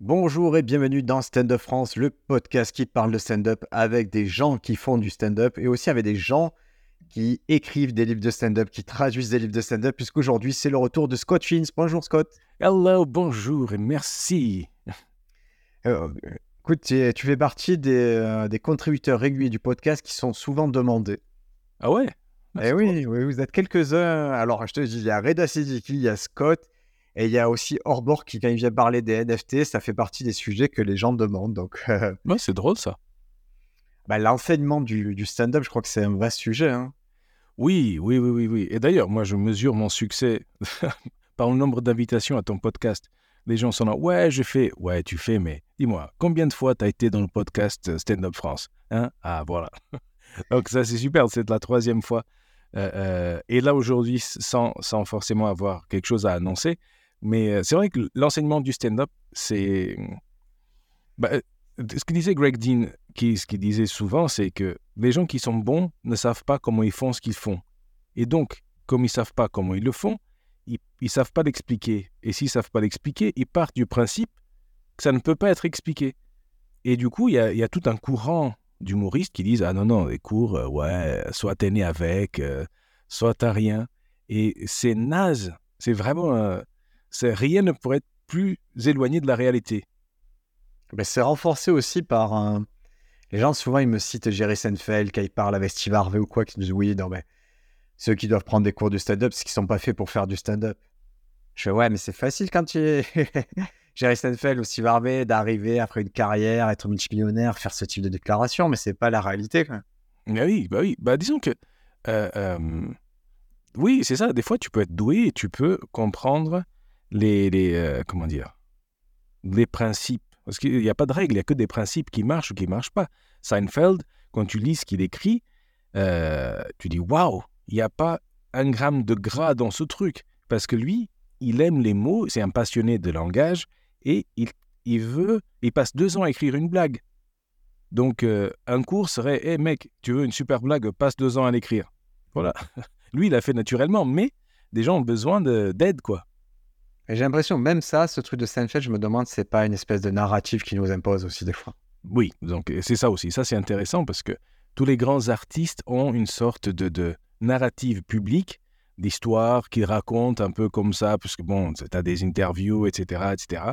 Bonjour et bienvenue dans Stand Up France, le podcast qui parle de stand-up avec des gens qui font du stand-up et aussi avec des gens qui écrivent des livres de stand-up, qui traduisent des livres de stand-up, puisqu'aujourd'hui c'est le retour de Scott Fins. Bonjour Scott. Hello, bonjour et merci. Euh, écoute, tu, fais partie des, euh, des contributeurs réguliers du podcast qui sont souvent demandés. Ah ouais? Ah, Eh oui, oui, vous êtes quelques-uns. Alors je te dis, il y a Reda Siddiqui, il y a Scott, et il y a aussi Orbor qui, quand il vient parler des NFT, ça fait partie des sujets que les gens demandent. Donc euh. Ouais, c'est drôle ça. bah, l'enseignement du, du stand-up, je crois que c'est un vrai sujet. hein. Oui, oui, oui, oui, oui. Et d'ailleurs, moi, je mesure mon succès par le nombre d'invitations à ton podcast. Les gens sont là, ouais, je fais, ouais, tu fais, mais dis-moi, combien de fois tu as été dans le podcast euh, Stand Up France hein? Ah, voilà. Donc ça, c'est super, c'est la troisième fois. Euh, euh, et là, aujourd'hui, sans, sans forcément avoir quelque chose à annoncer, mais euh, c'est vrai que l'enseignement du stand-up, c'est... Bah, euh, ce que disait Greg Dean, qui, ce qu'il disait souvent, c'est que les gens qui sont bons ne savent pas comment ils font ce qu'ils font. Et donc, comme ils ne savent pas comment ils le font, ils ne savent pas l'expliquer. Et s'ils ne savent pas l'expliquer, ils partent du principe que ça ne peut pas être expliqué. Et du coup, il y a, tout un courant d'humoristes qui disent Ah non, non, les cours, euh, ouais, soit t'es né avec, euh, soit t'as rien. Et c'est naze. C'est vraiment. Rien ne pourrait être plus éloigné de la réalité. Ben, c'est renforcé aussi par un- les gens souvent ils me citent Jerry Seinfeld quand ils parlent avec Steve Harvey ou quoi qui disent oui non mais ceux qui doivent prendre des cours du stand-up c'est qu'ils sont pas faits pour faire du stand-up je fais ouais mais c'est facile quand tu es Jerry Seinfeld ou Steve Harvey d'arriver après une carrière être multimillionnaire faire ce type de déclaration mais c'est pas la réalité quoi. Ah oui, bah oui. Bah disons que. euh, euh, oui, c'est ça. Des fois, tu peux être doué et tu peux comprendre les. les euh, comment dire Les principes. Parce qu'il n'y a pas de règle, il n'y a que des principes qui marchent ou qui ne marchent pas. Seinfeld, quand tu lis ce qu'il écrit, euh, tu dis waouh, il n'y a pas un gramme de gras dans ce truc. Parce que lui, il aime les mots, c'est un passionné de langage et il, il veut. Il passe deux ans à écrire une blague. Donc, euh, un cours serait Hé mec, tu veux une super blague, passe deux ans à l'écrire. Voilà. Lui, il l'a fait naturellement, mais des gens ont besoin de- d'aide, quoi. J'ai l'impression même ça ce truc de Seinfeld je me demande c'est pas une espèce de narratif qui nous impose aussi des fois Oui, donc c'est ça aussi. Ça, c'est intéressant parce que tous les grands artistes ont une sorte de, de narrative publique, d'histoire qu'ils racontent un peu comme ça, parce que bon, tu as des interviews, etc., etc.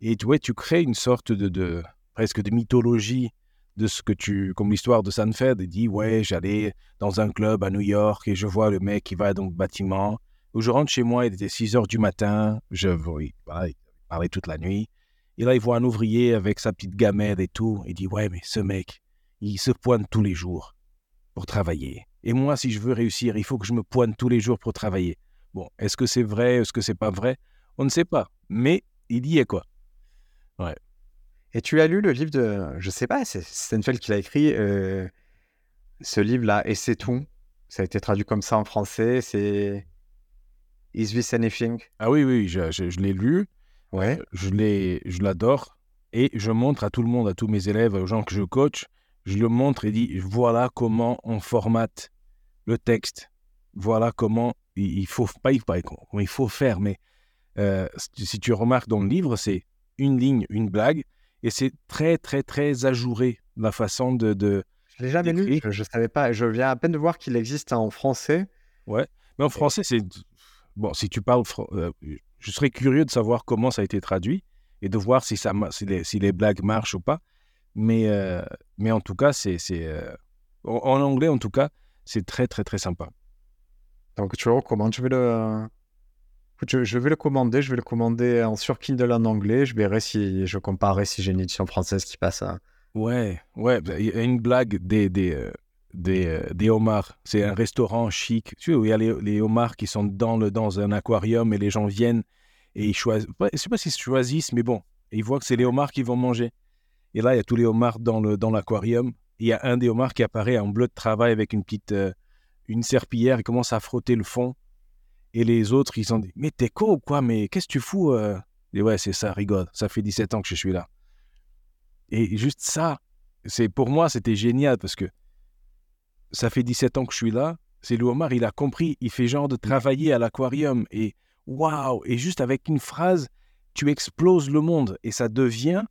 Et tu vois, tu crées une sorte de, de presque de mythologie de ce que tu, comme l'histoire de Seinfeld, il dit, ouais, j'allais dans un club à New York et je vois le mec qui va dans le bâtiment. Où je rentre chez moi, il était 6 heures du matin, je, oui, toute la nuit. Et là, il voit un ouvrier avec sa petite gamelle et tout. Il dit Ouais, mais ce mec, il se pointe tous les jours pour travailler. Et moi, si je veux réussir, il faut que je me pointe tous les jours pour travailler. Bon, est-ce que c'est vrai Est-ce que c'est pas vrai? On ne sait pas. Mais il y est quoi. Et tu as lu le livre de, je sais pas, c'est Seinfeld qui l'a écrit, euh, ce livre-là, et c'est tout. Ça a été traduit comme ça en français, c'est Is This Anything? Ah oui, oui, je, je- je l'ai lu, Ouais. je l'ai, je l'adore. Et je montre à tout le monde, à tous mes élèves, aux gens que je coach, je le montre et dis Voilà comment on formate le texte. Voilà comment il il faut, pas, il faut faire, mais euh, si tu remarques dans le livre, c'est une ligne, une blague, et c'est très, très, très ajouré, la façon de... de... Je l'ai jamais lu, je, je savais pas. Je viens à peine de voir qu'il existe en français. Mais en français, c'est... Bon, si tu parles... euh, je serais curieux de savoir comment ça a été traduit et de voir si, ça, ma- si, les, si les blagues marchent ou pas. Mais, euh, mais en tout cas, c'est... euh, en, en anglais, en tout cas, c'est très, très, très sympa. Donc tu le recommandes. Je vais le, je, je vais le commander. Je vais le commander en sur Kindle en anglais. Je verrai si je comparerai si j'ai une édition française qui passe à. Ouais, ouais, bah, il y a une blague des, des, euh, des, euh, des homards. C'est un restaurant chic, tu sais, où il y a les, homards qui sont dans, le, dans un aquarium et les gens viennent et ils choisissent. Je sais pas s'ils choisissent, mais bon, ils voient que c'est les homards qui vont manger. Et là, il y a tous les homards dans le dans l'aquarium. Il y a un des homards qui apparaît en bleu de travail avec une petite euh, une serpillière. Il commence à frotter le fond. Et les autres, ils ont dit Mais t'es con ou quoi? Mais qu'est-ce que tu fous euh? Et ouais, c'est ça, rigole. Ça fait 17 ans que je suis là. Et juste ça, c'est pour moi, c'était génial parce que ça fait 17 ans que je suis là. C'est le homard, il a compris. Il fait genre de travailler à l'aquarium. Et waouh Et juste avec une phrase, tu exploses le monde et ça devient,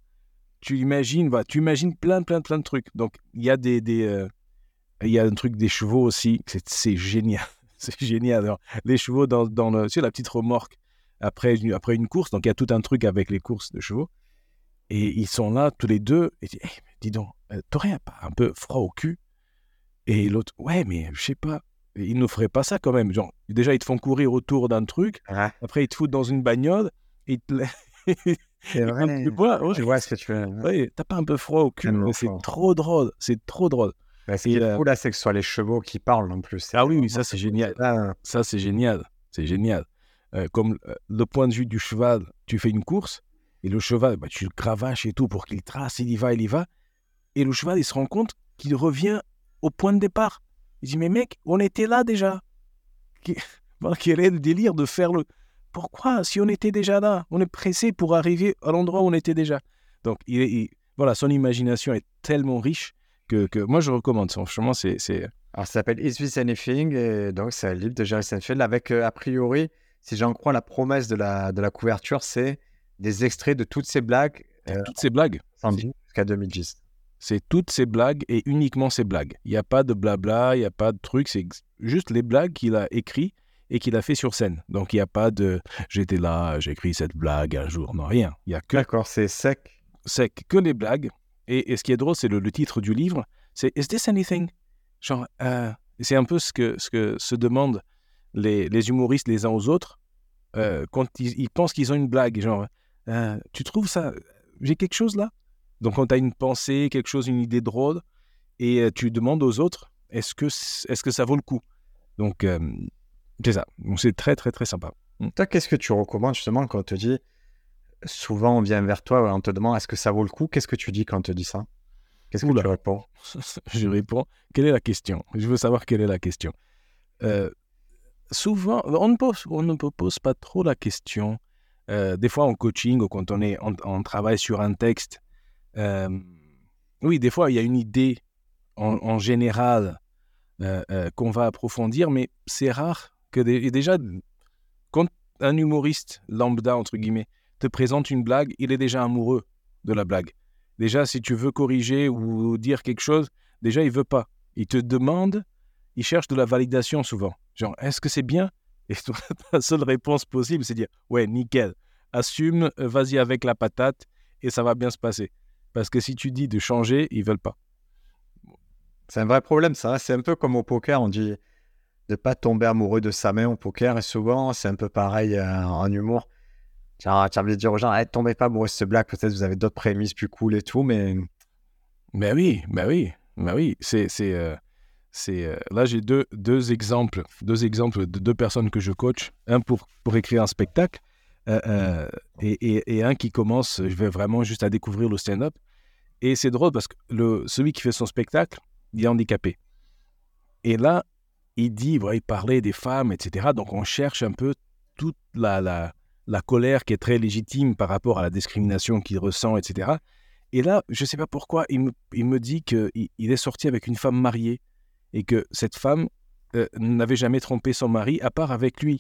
tu imagines, bah, tu imagines plein, plein, plein de trucs. Donc, il y a des, euh, il y a un truc des chevaux aussi, c'est, génial. C'est génial. Les chevaux dans, dans la petite remorque après, une- après une course. Donc, il y a tout un truc avec les courses de chevaux. Et ils sont là, tous les deux. Et Eh, dis donc, euh, t'aurais un peu froid au cul Et l'autre, ouais, mais je sais pas. Ils ne feraient pas ça quand même. Genre, déjà, ils te font courir autour d'un truc. Après, ils te foutent dans une bagnole. Et ils te c'est vrai. Tu vois, ouais, Je vois ce que tu veux. ouais, t'as pas un peu froid au cul C'est trop drôle. C'est trop drôle. Bah, ce qui est euh, fou là, c'est que ce soit les chevaux qui parlent en plus. Ah oui, oui, ça, c'est génial. Ah, Ça, c'est génial. C'est génial. Euh, comme euh, le point de vue du cheval, tu fais une course et le cheval, bah, tu le cravaches et tout pour qu'il trace, il y va, il y va. Et le cheval, il se rend compte qu'il revient au point de départ. Il dit, mais mec, on était là déjà. Quel est le délire de faire le... Pourquoi Si on était déjà là, on est pressé pour arriver à l'endroit où on était déjà. Donc, il, il- voilà, son imagination est tellement riche que, que moi, je recommande. Franchement, c'est... c'est- Alors, ça s'appelle Is This Anything? Et donc c'est un livre de Jerry Seinfeld avec, euh, a priori, si j'en crois la promesse de la, de la couverture, c'est des extraits de toutes ces blagues euh, Toutes ces blagues. jusqu'à 2010. C'est toutes ces blagues et uniquement ces blagues. Il n'y a pas de blabla, il n'y a pas de truc, c'est juste les blagues qu'il a écrit et qu'il a fait sur scène. Donc il n'y a pas de j'étais là, j'ai écrit cette blague un jour, non rien. Il y a que D'accord, c'est sec. c'est que les blagues. Et, et ce qui est drôle, c'est le, le titre du livre, c'est Is this anything? Genre, euh, c'est un peu ce que, ce que se demandent les, les humoristes les uns aux autres euh, quand ils, ils pensent qu'ils ont une blague. Genre, euh, tu trouves ça J'ai quelque chose là? Donc, quand tu as une pensée, quelque chose, une idée drôle, et euh, tu demandes aux autres est-ce que, est-ce que ça vaut le coup? Donc, euh, c'est ça. Donc, c'est très, très, très sympa. Toi, qu'est-ce que tu recommandes justement quand on te dit souvent on vient vers toi on te demande est-ce que ça vaut le coup? Qu'est-ce que tu dis quand on te dit ça? Qu'est-ce que Oula. tu réponds? Je réponds, quelle est la question? Je veux savoir quelle est la question. Euh, souvent, on ne, pose, on ne pose pas trop la question. Euh, des fois, en coaching ou quand on, est, on, on travaille sur un texte, oui, des fois, il y a une idée en, général euh, euh, qu'on va approfondir, mais c'est rare que déjà, quand un humoriste lambda, entre guillemets, te présente une blague, il est déjà amoureux de la blague. Déjà, si tu veux corriger ou dire quelque chose, déjà, il veut pas. Il te demande, il cherche de la validation souvent. Genre, est-ce que c'est bien? Et toi, ta seule réponse possible, c'est dire, ouais, nickel, assume, euh, vas-y avec la patate et ça va bien se passer. Parce que si tu dis de changer, ils veulent pas. C'est un vrai problème, ça. hein. C'est un peu comme au poker, on dit de pas tomber amoureux de sa main au poker. Et souvent, c'est un peu pareil euh, en humour. Tu as, envie de dire aux gens, Eh, tombez pas amoureux de ce blague, peut-être vous avez d'autres prémices plus cool et tout, mais Ben oui, ben oui, ben oui. C'est, c'est, euh, c'est, euh, là, j'ai deux, deux exemples, deux exemples de deux personnes que je coach. Un pour, pour écrire un spectacle euh, euh, et, et- et un qui commence, je vais vraiment juste à découvrir le stand-up. Et c'est drôle parce que le, celui qui fait son spectacle, il est handicapé. Et là, il dit, ouais, il parlait des femmes, etc. Donc on cherche un peu toute la, la, la colère qui est très légitime par rapport à la discrimination qu'il ressent, etc. Et là, je ne sais pas pourquoi, il me, il me dit qu'il il est sorti avec une femme mariée et que cette femme euh, n'avait jamais trompé son mari à part avec lui.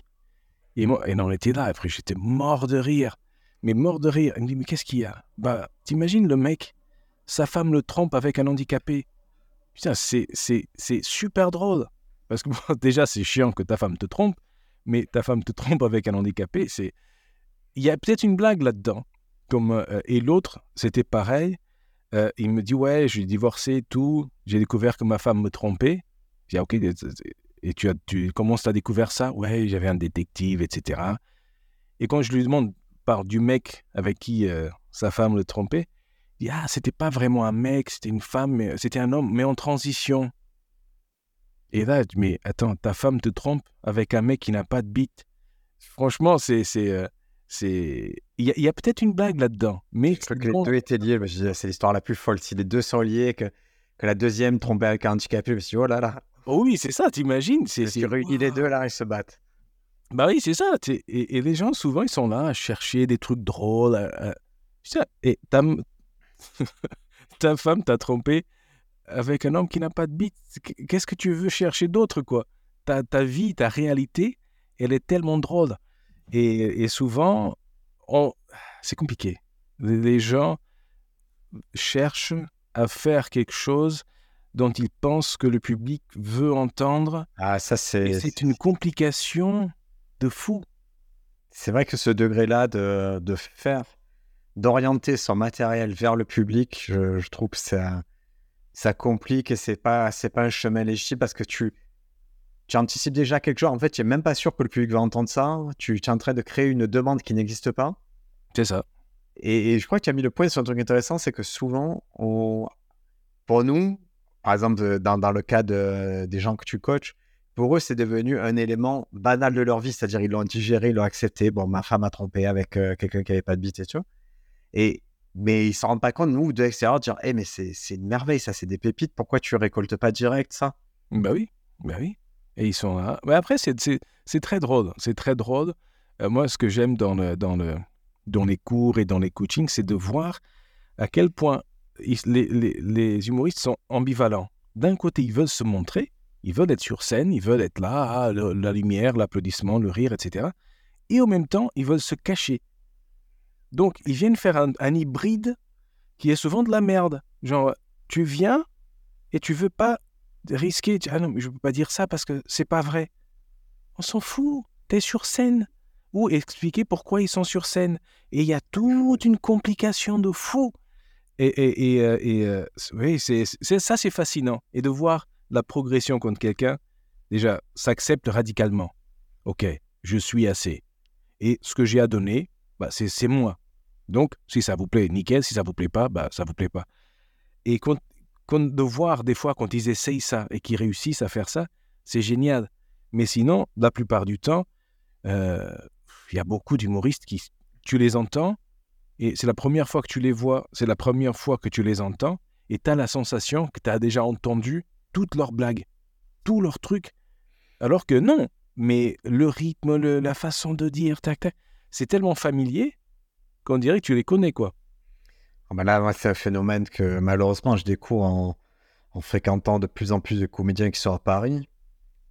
Et moi, et on était là, après j'étais mort de rire. Mais mort de rire. Il me dit, mais qu'est-ce qu'il y a? Bah, t'imagines le mec, sa femme le trompe avec un handicapé. Putain, c'est, c'est, c'est super drôle. Parce que bon, déjà, c'est chiant que ta femme te trompe, mais ta femme te trompe avec un handicapé, c'est... Il y a peut-être une blague là-dedans. Comme, euh, et l'autre, c'était pareil. Euh, il me dit, ouais, j'ai divorcé, tout. J'ai découvert que ma femme me trompait. J'ai dit, ah, ok, et tu, as, tu comment tu as découvert ça? Ouais, j'avais un détective, etc. Et quand je lui demande par du mec avec qui euh, sa femme le trompait, il dit, ah, c'était pas vraiment un mec, c'était une femme, mais c'était un homme, mais en transition. Et là, je dis, mais attends, ta femme te trompe avec un mec qui n'a pas de bite. Franchement, c'est. c'est, euh, c'est... Il y a, peut-être une blague là-dedans. Mais je crois que les deux étaient liés. C'est l'histoire la plus folle. Si les deux sont liés, que, que la deuxième trompait avec un handicapé, je me suis dit, oh là là, Oh oui, c'est ça, t'imagines c'est, tu réunis les deux, là, ils se battent. Bah oui, c'est ça. Et, et les gens, souvent, ils sont là à chercher des trucs drôles. à- Et ta, ta femme t'a trompé avec un homme qui n'a pas de bite. Qu- Qu'est-ce que tu veux chercher d'autre, quoi? Ta, ta vie, ta réalité, elle est tellement drôle. Et, et souvent, on... c'est compliqué. Les gens cherchent à faire quelque chose dont ils pensent que le public veut entendre. Ah, ça, Et c'est. c'est une complication de fou. C'est vrai que ce degré-là de, de faire, d'orienter son matériel vers le public, je, je trouve que ça, ça complique et c'est pas, c'est pas un chemin légitime parce que tu, tu anticipes déjà quelque chose. En fait, tu n'es même pas sûr que le public va entendre ça. Tu, tu es en train de créer une demande qui n'existe pas. C'est ça. Et, et je crois que tu as mis le point sur un truc intéressant, c'est que souvent, on, pour nous, par exemple, dans, dans le cas de- des gens que tu coaches, pour eux, c'est devenu un élément banal de leur vie. C'est-à-dire, ils l'ont digéré, ils l'ont accepté. Bon, ma femme a trompé avec euh, quelqu'un qui n'avait pas de bite et tout. Et, mais ils ne s'en rendent pas compte, nous, de l'extérieur, de dire Eh, mais c'est une merveille, ça, c'est des pépites. Pourquoi tu récoltes pas direct ça? Bah oui, bah oui. Et ils sont là. Mais après, c'est très drôle. C'est très drôle. Euh, moi, ce que j'aime dans, le, dans, le, dans les cours et dans les coachings, c'est de voir à quel point les, humoristes sont ambivalents. D'un côté, ils veulent se montrer, ils veulent être sur scène, ils veulent être là, ah, la lumière, l'applaudissement, le rire, etc. Et en même temps, ils veulent se cacher. Donc, ils viennent faire un, un hybride qui est souvent de la merde. Genre, tu viens et tu veux pas risquer. Ah non, mais je peux pas dire ça parce que c'est pas vrai. On s'en fout. T'es sur scène. Ou expliquer pourquoi ils sont sur scène. Et il y a toute une complication de fou. Et, euh, euh, oui, c'est, ça, c'est fascinant. Et de voir la progression contre quelqu'un, déjà, s'accepte radicalement. Ok, je suis assez. Et ce que j'ai à donner, bah, c'est, c'est moi. Donc, si ça vous plaît, nickel. Si ça vous plaît pas, bah, ça vous plaît pas. Et quand, quand- de voir des fois quand ils essayent ça et qu'ils réussissent à faire ça, c'est génial. Mais sinon, la plupart du temps, euh, il y a beaucoup d'humoristes qui, tu les entends, et c'est la première fois que tu les vois, c'est la première fois que tu les entends, et tu as la sensation que tu as déjà entendu toutes leurs blagues, tous leurs trucs. Alors que non, mais le rythme, la façon de dire, c'est tellement familier qu'on dirait que tu les connais, quoi. Ah ben Là, c'est un phénomène que malheureusement, je découvre en, en fréquentant de plus en plus de comédiens qui sont à Paris.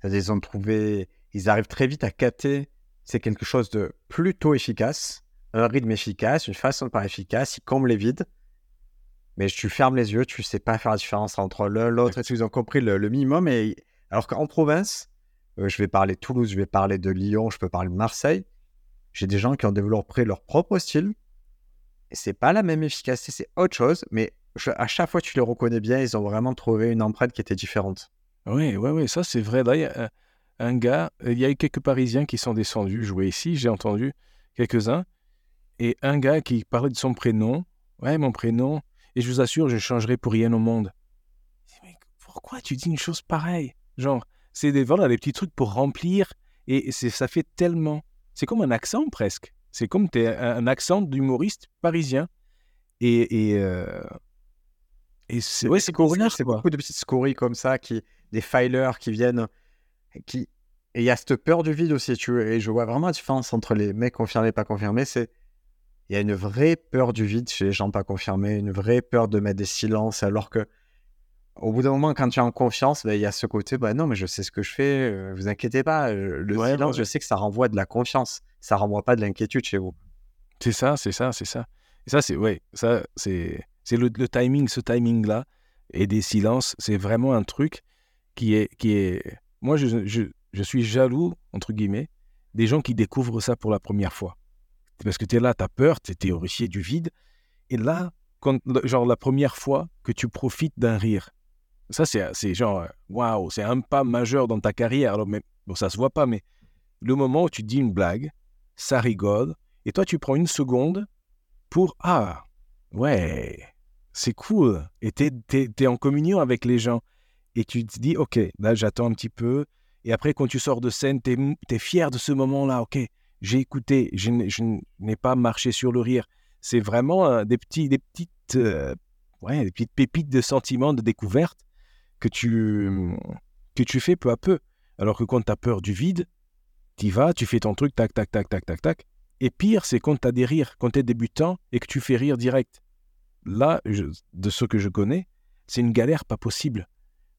Ils ont trouvé, ils arrivent très vite à capter, c'est quelque chose de plutôt efficace, un rythme efficace, une façon de parler efficace, ils comblent les vides. Mais tu fermes les yeux, tu sais pas faire la différence entre l'un, l'autre, et ils ont compris le, le minimum. Et, alors qu'en province, euh, je vais parler de Toulouse, je vais parler de Lyon, je peux parler de Marseille, j'ai des gens qui ont développé leur propre style. Et c'est pas la même efficacité, c'est autre chose, mais à chaque fois tu les reconnais bien, ils ont vraiment trouvé une empreinte qui était différente. Oui, oui, oui, ça c'est vrai. Là, il y a un gars, il y a eu quelques Parisiens qui sont descendus jouer ici, j'ai entendu quelques-uns, et un gars qui parlait de son prénom, ouais, mon prénom, et je vous assure, je changerai pour rien au monde. Mais pourquoi tu dis une chose pareille? Genre, c'est des, voilà, des petits trucs pour remplir, et c'est, ça fait tellement. C'est comme un accent presque. C'est comme t'es un, accent d'humoriste parisien. Et, et, euh, et c'est, ouais, c'est c'est beaucoup de petites scories comme ça, qui, des filers qui viennent, qui... et il y a cette peur du vide aussi, tu vois, et je vois vraiment la différence entre les mecs confirmés et pas confirmés, c'est il y a une vraie peur du vide chez les gens pas confirmés, une vraie peur de mettre des silences, alors que au bout d'un moment, quand tu es en confiance, ben, il y a ce côté, bah non, mais je sais ce que je fais, euh, vous inquiétez pas, euh, le Ouais, silence, ouais. je sais que ça renvoie de la confiance, ça renvoie pas de l'inquiétude chez vous. C'est ça, c'est ça, c'est ça. Et ça, c'est ouais, ça, c'est c'est le, le timing, ce timing-là, et des silences, c'est vraiment un truc qui est qui est. Moi, je, je, je suis jaloux entre guillemets des gens qui découvrent ça pour la première fois, parce que tu es là, tu as peur, tu es du vide, et là, quand, genre la première fois que tu profites d'un rire, ça c'est c'est genre euh, waouh, c'est un pas majeur dans ta carrière. Mais, bon, ça se voit pas, mais le moment où tu dis une blague, ça rigole, et toi, tu prends une seconde pour Ah, ouais, c'est cool. Et tu es, en communion avec les gens. Et tu te dis Ok, là, j'attends un petit peu. Et après, quand tu sors de scène, tu es, fier de ce moment-là. Ok, j'ai écouté, je, n'ai- pas marché sur le rire. C'est vraiment euh, des, petits, des, petites, euh, ouais, des petites pépites de sentiments, de découverte que tu, que tu fais peu à peu. Alors que quand tu as peur du vide, tu vas, tu fais ton truc, tac, tac, tac, tac, tac, tac. Et pire, c'est quand tu as des rires, quand tu es débutant et que tu fais rire direct. Là, je- de ce que je connais, c'est une galère pas possible.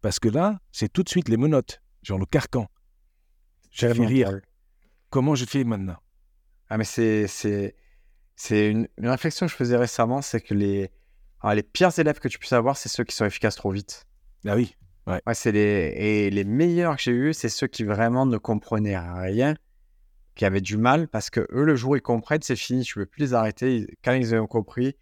Parce que là, c'est tout de suite les menottes, genre le carcan. Tellement rire. Comment je fais maintenant? Ah, mais c'est, c'est... C'est une, une réflexion que je faisais récemment, c'est que les, alors, les pires élèves que tu puisses avoir, c'est ceux qui sont efficaces trop vite. Ah oui. Ouais, c'est les... Et les meilleurs que j'ai eus, c'est ceux qui vraiment ne comprenaient rien, qui avaient du mal, parce que eux, le jour où ils comprennent, c'est fini, tu ne peux plus les arrêter. Quand ils ont compris,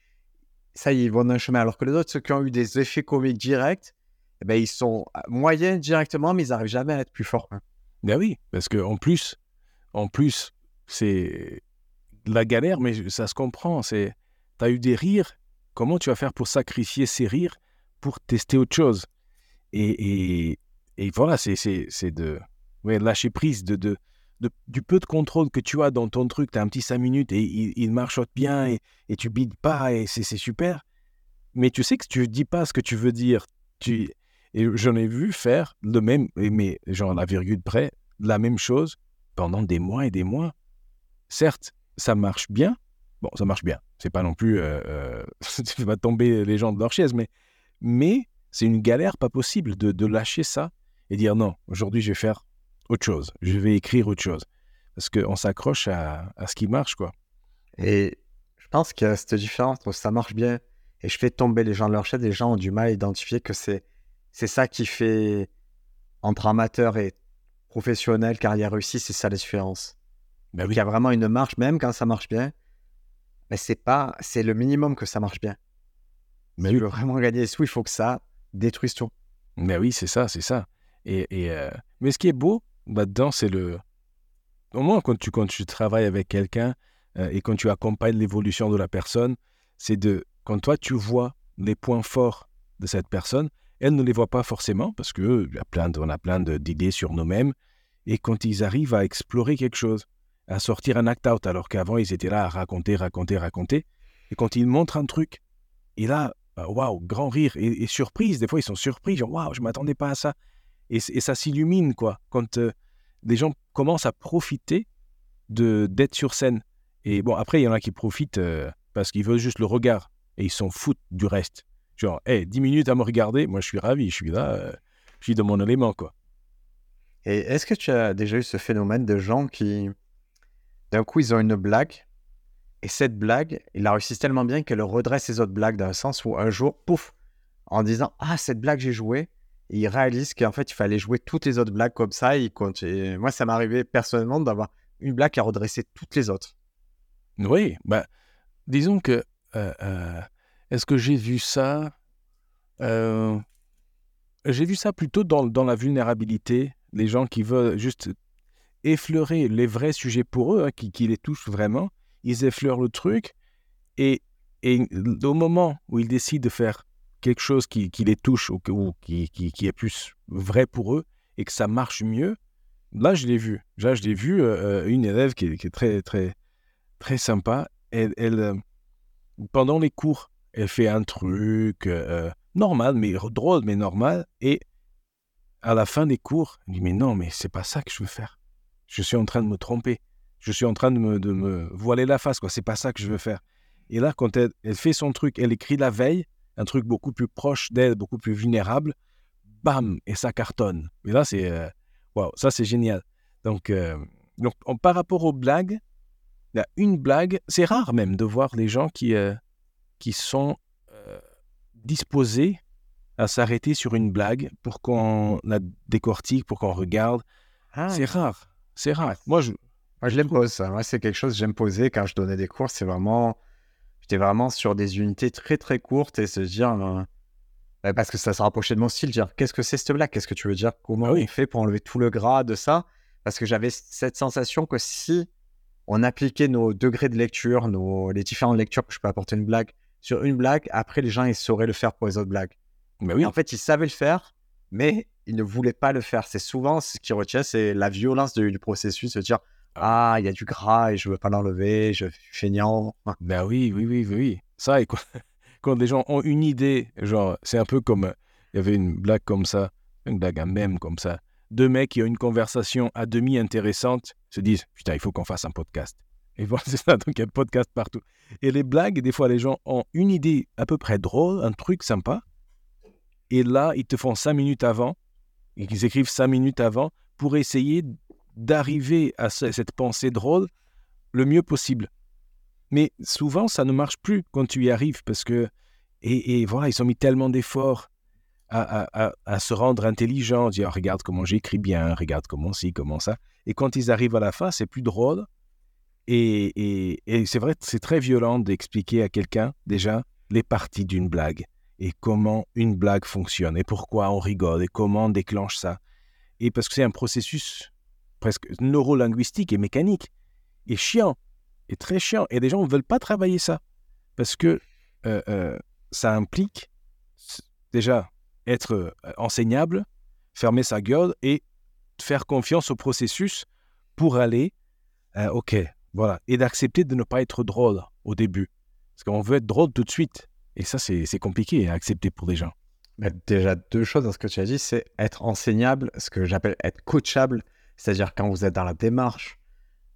ça, ils vont d'un chemin. Alors que les autres, ceux qui ont eu des effets comiques directs, eh ben, ils sont moyens directement, mais ils n'arrivent jamais à être plus forts. Hein. Ben oui, parce qu'en plus, en plus, c'est la galère, mais ça se comprend. C'est, as eu des rires. Comment tu vas faire pour sacrifier ces rires pour tester autre chose? Et, et, voilà, c'est, de lâcher prise de, de, du peu de contrôle que tu as dans ton truc. Tu as un petit 5 minutes et il, il marchote bien et, et tu bides pas et c'est, super. Mais tu sais que tu dis pas ce que tu veux dire. Tu, et j'en ai vu faire le même, mais genre la virgule près, la même chose pendant des mois et des mois. Certes, ça marche bien. Bon, ça marche bien. C'est pas non plus. Euh, euh tomber les gens de leur chaise, mais, mais c'est une galère pas possible de, lâcher ça et dire non, aujourd'hui je vais faire autre chose. Je vais écrire autre chose. Parce qu'on s'accroche à, à, ce qui marche, quoi. Et je pense a cette différence entre ça marche bien et je fais tomber les gens de leur chaise. Les gens ont du mal à identifier que c'est c'est ça qui fait entre amateur et professionnel, carrière réussie, c'est ça la différence. Ben oui. Il y a vraiment une marche, même quand ça marche bien, mais c'est pas, c'est le minimum que ça marche bien. Mais si tu veux vraiment gagner des sous, il faut que ça détruise tout. Mais oui, c'est ça, c'est ça. Et, et euh, Mais ce qui est beau là-dedans, c'est le. Au moins, quand tu, quand tu travailles avec quelqu'un euh, et quand tu accompagnes l'évolution de la personne, c'est de. Quand toi, tu vois les points forts de cette personne, elle ne les voit pas forcément parce que a plein on a d'idées sur nous-mêmes. Et quand ils arrivent à explorer quelque chose, à sortir un act-out, alors qu'avant ils étaient là à raconter, raconter, raconter, et quand ils montrent un truc, et là, bah, waouh, grand rire et, surprise. Des fois, ils sont surpris, genre waouh, je m'attendais pas à ça. Et, ça s'illumine, quoi, quand euh, les gens commencent à profiter de d'être sur scène. Et bon, après, il y en a qui profitent euh, parce qu'ils veulent juste le regard et ils s'en foutent du reste. Genre, hey, 10 minutes à me regarder, moi je suis ravi, je suis là, euh, je suis dans mon élément, quoi. Et est-ce que tu as déjà eu ce phénomène de gens qui, d'un coup, ils ont une blague, et cette blague, ils la réussissent tellement bien qu'elle redresse les autres blagues, dans le sens où un jour, pouf, en disant Ah, cette blague, j'ai joué, et ils réalisent qu'en fait, il fallait jouer toutes les autres blagues comme ça, et. Et moi, ça m'est arrivé personnellement d'avoir une blague qui a redressé toutes les autres. Oui, bah, disons que. Euh, euh, est-ce que j'ai vu ça euh, J'ai vu ça plutôt dans, dans, la vulnérabilité, les gens qui veulent juste effleurer les vrais sujets pour eux, hein, qui, qui, les touchent vraiment. Ils effleurent le truc et, et, au moment où ils décident de faire quelque chose qui, qui les touche ou, ou qui, qui, est plus vrai pour eux et que ça marche mieux, là je l'ai vu. Là je l'ai vu, euh, euh, une élève qui est, est, très très très sympa. Elle, elle pendant les cours, elle fait un truc euh, normal, mais drôle, mais normal. Et à la fin des cours, elle dit Mais non, mais c'est pas ça que je veux faire. Je suis en train de me tromper. Je suis en train de me, de me voiler la face, quoi. C'est pas ça que je veux faire. Et là, quand elle, fait son truc, elle écrit la veille, un truc beaucoup plus proche d'elle, beaucoup plus vulnérable, bam, et ça cartonne. Et là, c'est. Euh, waouh, ça, c'est génial. Donc, euh, donc par rapport aux blagues, il y a une blague, c'est rare même de voir les gens qui qui sont euh, disposés à s'arrêter sur une blague pour qu'on la décortique, pour qu'on regarde. Ah. C'est rare. C'est rare. Moi, je, Moi, je ça. Moi, c'est quelque chose que j'aime poser quand je donnais des cours. C'est vraiment. J'étais vraiment sur des unités très, très courtes et se dire. Euh, bah, parce que ça se rapprochait de mon style, dire qu'est-ce que c'est cette blague? Qu'est-ce que tu veux dire? Comment ah on fait pour enlever tout le gras de ça? Parce que j'avais cette sensation que si on appliquait nos degrés de lecture, nos, les différentes lectures que je peux apporter une blague, sur une blague, après les gens ils sauraient le faire pour les autres blagues. Mais oui. en fait, ils savaient le faire, mais ils ne voulaient pas le faire. C'est souvent ce qui retient, c'est la violence du processus, de dire ah, il y a du gras et je veux pas l'enlever, je suis feignant. Ben oui, oui, oui, oui. Ça, et quoi, quand les gens ont une idée, genre, c'est un peu comme il y avait une blague comme ça, une blague à même comme ça. Deux mecs qui ont une conversation à demi intéressante se disent Putain, il faut qu'on fasse un podcast. Et voilà, c'est ça, donc il y a le podcast partout. Et les blagues, des fois, les gens ont une idée à peu près drôle, un truc sympa. Et là, ils te font cinq minutes avant, ils écrivent cinq minutes avant pour essayer d'arriver à cette pensée drôle le mieux possible. Mais souvent, ça ne marche plus quand tu y arrives parce que. Et, voilà, ils ont mis tellement d'efforts à, à, à, se rendre intelligents, dire regarde comment j'écris bien, regarde comment ci, comment ça. Et quand ils arrivent à la fin, c'est plus drôle. Et, c'est vrai, c'est très violent d'expliquer à quelqu'un déjà les parties d'une blague et comment une blague fonctionne et pourquoi on rigole et comment on déclenche ça. Et parce que c'est un processus presque neurolinguistique et mécanique et chiant et très chiant. Et des gens ne veulent pas travailler ça parce que euh, euh, ça implique déjà être euh, enseignable, fermer sa gueule et faire confiance au processus pour aller, ok, voilà, et d'accepter de ne pas être drôle au début. Parce qu'on veut être drôle tout de suite. Et ça, c'est compliqué à accepter pour des gens. déjà, deux choses dans ce que tu as dit, c'est être enseignable, ce que j'appelle être coachable, c'est-à-dire quand vous êtes dans la démarche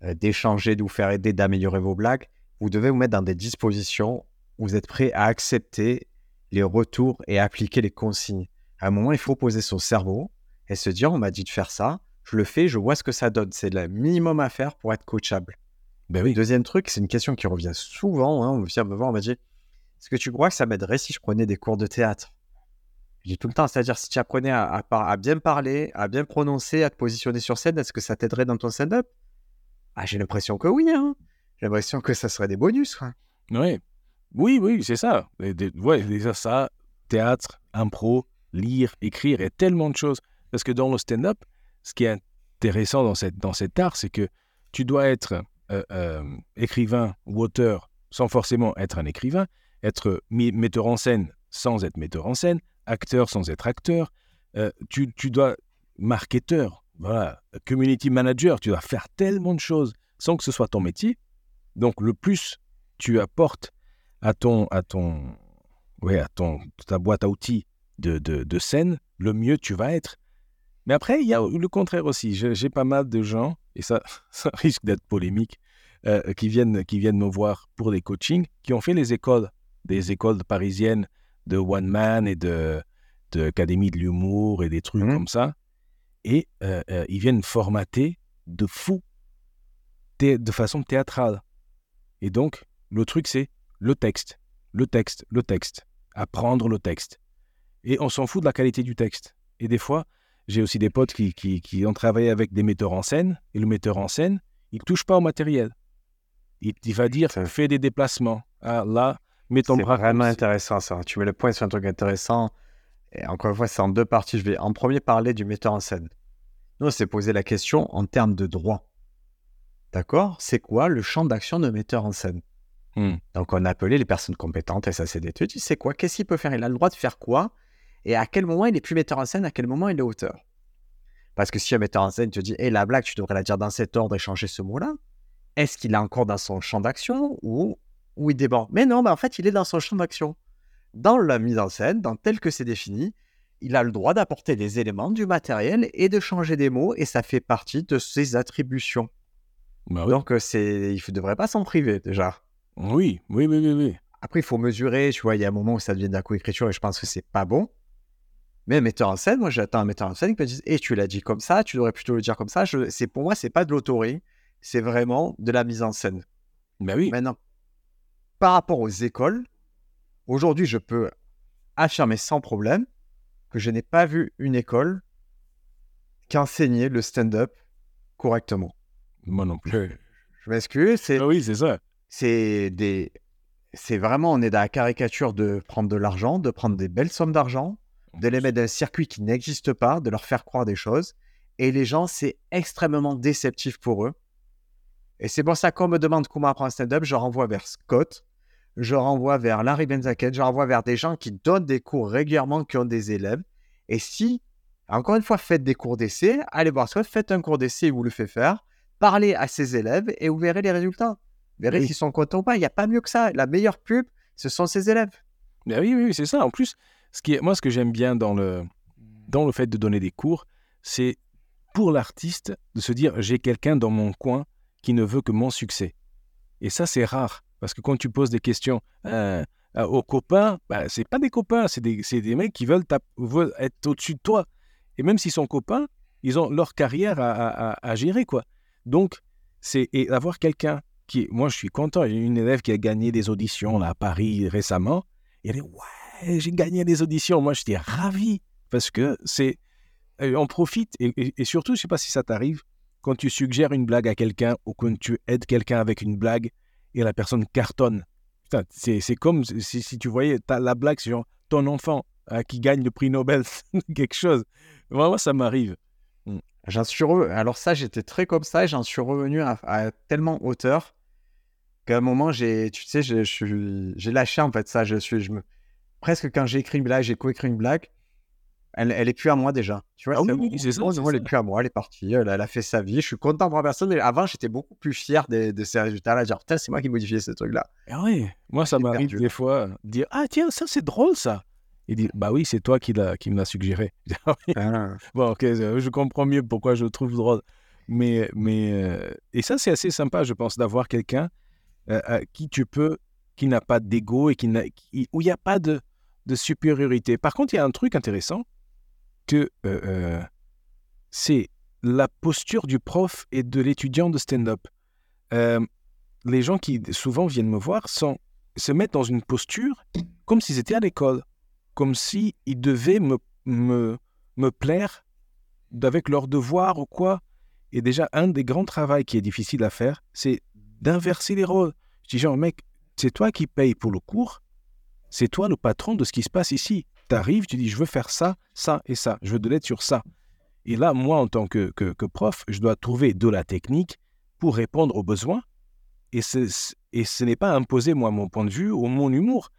euh, d'échanger, de vous faire aider, d'améliorer vos blagues, vous devez vous mettre dans des dispositions où vous êtes prêt à accepter les retours et appliquer les consignes. À un moment, il faut poser son cerveau et se dire, on m'a dit de faire ça, je le fais, je vois ce que ça donne. C'est le minimum à faire pour être coachable. Ben oui. Deuxième truc, c'est une question qui revient souvent. Hein, on vient me voir, on m'a dit Est-ce que tu crois que ça m'aiderait si je prenais des cours de théâtre? Je dis tout le temps c'est-à-dire si tu apprenais à, à, bien parler, à bien prononcer, à te positionner sur scène, est-ce que ça t'aiderait dans ton stand-up? Ah, J'ai l'impression que oui. Hein. J'ai l'impression que ça serait des bonus. Oui, oui, oui, c'est ça. ouais, déjà ça, théâtre, impro, lire, écrire, il y a tellement de choses. Parce que dans le stand-up, ce qui est intéressant dans, cette, dans cet art, c'est que tu dois être euh, euh, écrivain ou auteur sans forcément être un écrivain, être metteur en scène sans être metteur en scène, acteur sans être acteur. Euh, tu, tu, dois, marketeur, voilà, community manager, tu dois faire tellement de choses sans que ce soit ton métier. Donc le plus tu apportes à ton, à ton, ouais, à ton, ta boîte à outils de, de, de scène, le mieux tu vas être. Mais après, il y a le contraire aussi. J'ai pas mal de gens, et ça, ça risque d'être polémique, euh, qui, viennent, qui viennent me voir pour des coachings, qui ont fait les écoles, des écoles parisiennes de One Man et de, de Académie de l'humour et des trucs mmh. comme ça. Et euh, euh, ils viennent formater de fou, de façon théâtrale. Et donc, le truc, c'est le texte, le texte, le texte, apprendre le texte. Et on s'en fout de la qualité du texte. Et des fois, j'ai aussi des potes qui, qui, ont travaillé avec des metteurs en scène, et le metteur en scène, il ne touche pas au matériel. Il, va dire, fais des déplacements. Ah, là, mets ton bras. C'est vraiment intéressant ça. Tu mets le point sur un truc intéressant. Et encore une fois, c'est en deux parties. Je vais en premier parler du metteur en scène. Nous, on s'est posé la question en termes de droit. D'accord? C'est quoi le champ d'action de metteur en scène? Hmm. Donc, on a appelé les personnes compétentes, et ça, c'est d'études. Tu sais quoi? Qu'est-ce qu'il peut faire? Il a le droit de faire quoi? Et à quel moment il est plus metteur en scène, à quel moment il est auteur? Parce que si un metteur en scène te dit, hé, la blague, tu devrais la dire dans cet ordre et changer ce mot-là, est-ce qu'il est encore dans son champ d'action ou, ou il déborde? Mais non, mais en fait, il est dans son champ d'action. Dans la mise en scène, dans tel que c'est défini, il a le droit d'apporter des éléments, du matériel et de changer des mots, et ça fait partie de ses attributions. Bah Donc, euh, c'est, il ne devrait pas s'en priver déjà. Oui, oui, oui, oui, oui. Après, il faut mesurer, tu vois, il y a un moment où ça devient de la co-écriture et je pense que c'est pas bon. Mais metteur en scène, moi j'attends un metteur en scène qui me dise Et tu l'as dit comme ça, tu devrais plutôt le dire comme ça. Je, c'est, pour moi, c'est pas de l'autorité, c'est vraiment de la mise en scène. Ben oui. Maintenant, par rapport aux écoles, aujourd'hui, je peux affirmer sans problème que je n'ai pas vu une école qui enseignait le stand-up correctement. Moi non plus. Je, m'excuse. C'est, ah oui, c'est ça. C'est des. C'est vraiment, on est dans la caricature de prendre de l'argent, de prendre des belles sommes d'argent, de les mettre dans un circuit qui n'existe pas, de leur faire croire des choses. Et les gens, c'est extrêmement déceptif pour eux. Et c'est pour ça qu'on me demande comment apprendre un stand-up, je renvoie vers Scott, je renvoie vers Larry Benzaket, je renvoie vers des gens qui donnent des cours régulièrement, qui ont des élèves. Et si, encore une fois, faites des cours d'essai, allez voir Scott, faites un cours d'essai, vous le fait faire, parlez à ses élèves et vous verrez les résultats. Vous verrez s'ils sont contents ou pas. Il n'y a pas mieux que ça. La meilleure pub, ce sont ses élèves. Ben oui, oui, c'est ça. En plus, ce qui est, moi, ce que j'aime bien dans le, dans le fait de donner des cours, c'est pour l'artiste de se dire j'ai quelqu'un dans mon coin qui ne veut que mon succès. Et ça, c'est rare. Parce que quand tu poses des questions euh, aux copains, bah, c'est pas des copains, c'est des, des, mecs qui veulent, être au-dessus de toi. Et même s'ils sont copains, ils ont leur carrière à, à, gérer. quoi. Donc, c'est avoir quelqu'un qui, moi, je suis content. J'ai une élève qui a gagné des auditions là, à Paris récemment. Et elle dit Ouais, j'ai gagné des auditions. Moi, je dis ravi parce que c'est. On profite et, surtout, je sais pas si ça t'arrive, quand tu suggères une blague à quelqu'un ou quand tu aides quelqu'un avec une blague et la personne cartonne. C'est comme si, tu voyais la blague, genre ton enfant hein, qui gagne le prix Nobel, quelque chose. Vraiment, ça m'arrive. J'en suis Alors ça, j'étais très comme ça et j'en suis revenu à, tellement hauteur qu'à un moment, j'ai, tu sais, j'ai lâché en fait ça. Je suis, je me... Presque quand j'ai écrit une blague, j'ai coécrit une blague, elle, elle est plus à moi déjà. Tu vois, Ah oui, c'est oui, bon, c'est ça, c'est elle est plus à moi, elle est partie, elle, elle a fait sa vie. Je suis content pour la personne. Mais avant, j'étais beaucoup plus fier de, de ces résultats-là. Genre, putain, c'est moi qui modifiais ce truc-là. Ah oui, moi ça m'arrive perdu. des fois de dire ah tiens ça c'est drôle ça. Et dire bah oui c'est toi qui l'a qui me l'a suggéré. Ah. Ah. Bon ok je comprends mieux pourquoi je le trouve drôle. Mais mais euh, et ça c'est assez sympa je pense d'avoir quelqu'un euh, à qui tu peux qui n'a pas d'ego et qui n'a qui- où il n'y a pas de de supériorité. Par contre il y a un truc intéressant que euh, euh, c'est la posture du prof et de l'étudiant de stand-up. Euh, les gens qui souvent viennent me voir sont, se mettent dans une posture comme s'ils étaient à l'école, comme s'ils devaient me, me, me plaire avec leurs devoirs ou quoi. Et déjà, un des grands travaux qui est difficile à faire, c'est d'inverser les rôles. Je dis genre, mec, c'est toi qui payes pour le cours, c'est toi le patron de ce qui se passe ici. Tu arrives, tu dis, je veux faire ça, ça et ça, je veux de l'aide sur ça. Et là, moi, en tant que, prof, je dois trouver de la technique pour répondre aux besoins. Et, ce n'est pas imposer, moi, mon point de vue ou mon humour.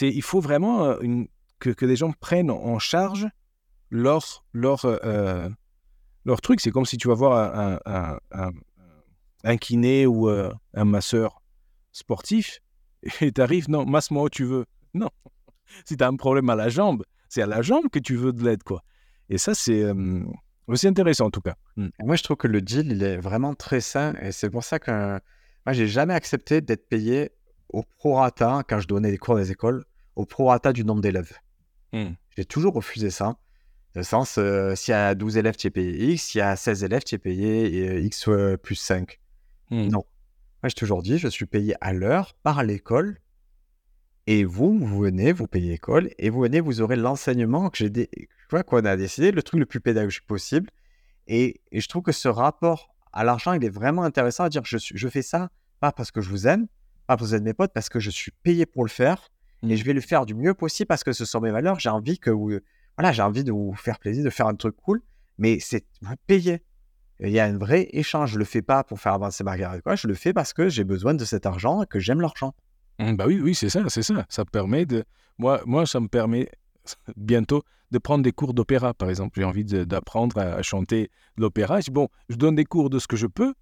Il faut vraiment euh, que, les gens prennent en charge euh, euh, leur truc. C'est comme si tu vas voir un, kiné ou un masseur sportif et tu arrives, non, masse-moi où tu veux. Non. Si tu as un problème à la jambe, c'est à la jambe que tu veux de l'aide, quoi. Et ça, c'est euh, aussi intéressant, en tout cas. Mm. Et Moi, je trouve que le deal, il est vraiment très sain. Et c'est pour ça que moi, j'ai jamais accepté d'être payé au prorata, quand je donnais des cours les écoles, au prorata du nombre d'élèves. Mm. J'ai toujours refusé ça. Dans le sens, euh, s'il y a 12 élèves, tu es payé X. S'il y a 16 élèves, tu es payé euh, X euh, plus 5. Mm. Non. Moi, j'ai toujours dit, je suis payé à l'heure par l'école. Et vous, vous venez, vous payez l'école. Et vous venez, vous aurez l'enseignement que j'ai dé- qu'on a décidé, le truc le plus pédagogique possible. Et, et je trouve que ce rapport à l'argent, il est vraiment intéressant à dire, je, fais ça pas parce que je vous aime, pas parce que vous êtes mes potes, parce que je suis payé pour le faire. Et Mm. je vais le faire du mieux possible parce que ce sont mes valeurs. J'ai envie que vous, voilà, j'ai envie de vous faire plaisir, de faire un truc cool. Mais c'est vous payez. Il y a un vrai échange. Je le fais pas pour faire avancer ma carrière. Quoi. Je le fais parce que j'ai besoin de cet argent et que j'aime l'argent. Mm, Bah oui, oui, c'est ça, c'est ça. Ça permet de. Moi, moi, ça me permet bientôt de prendre des cours d'opéra, par exemple. J'ai envie d'apprendre à, chanter l'opéra. Bon, je donne des cours de ce que je peux.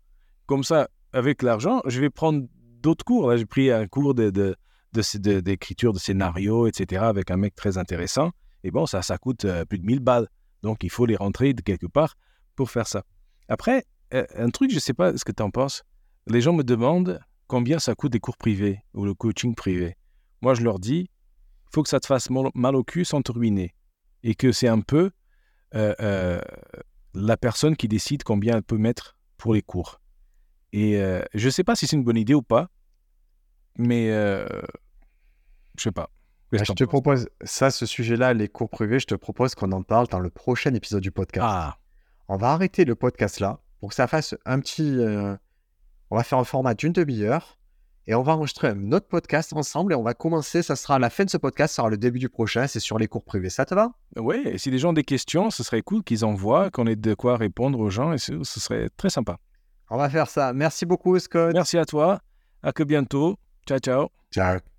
Comme ça, avec l'argent, je vais prendre d'autres cours. Là, j'ai pris un cours de, de, de- de- d'écriture de scénario, etc., avec un mec très intéressant. Et bon, ça, ça coûte euh, plus de 1000 balles. Donc, il faut les rentrer de quelque part pour faire ça. Après, euh, un truc, je ne sais pas ce que tu en penses. Les gens me demandent combien ça coûte des cours privés ou le coaching privé. Moi, je leur dis, il faut que ça te fasse mal au cul sans te ruiner. Et que c'est un peu euh, euh, la personne qui décide combien elle peut mettre pour les cours. Et euh, je ne sais pas si c'est une bonne idée ou pas, mais je sais pas. Qu'est-ce Ah, je te propose, ça, ce sujet-là, les cours privés, je te propose qu'on en parle dans le prochain épisode du podcast. Ah, On va arrêter le podcast là pour que ça fasse un petit. euh, on va faire un format d'une demi-heure et on va enregistrer un autre podcast ensemble et on va commencer. Ça sera à la fin de ce podcast, ça sera le début du prochain. C'est sur les cours privés. Ça te va? Ouais, et si les gens ont des questions, ce serait cool qu'ils envoient, qu'on ait de quoi répondre aux gens, et ce, ce serait très sympa. On va faire ça. Merci beaucoup, Scott. Merci à toi, à que bientôt. Ciao, ciao. Ciao.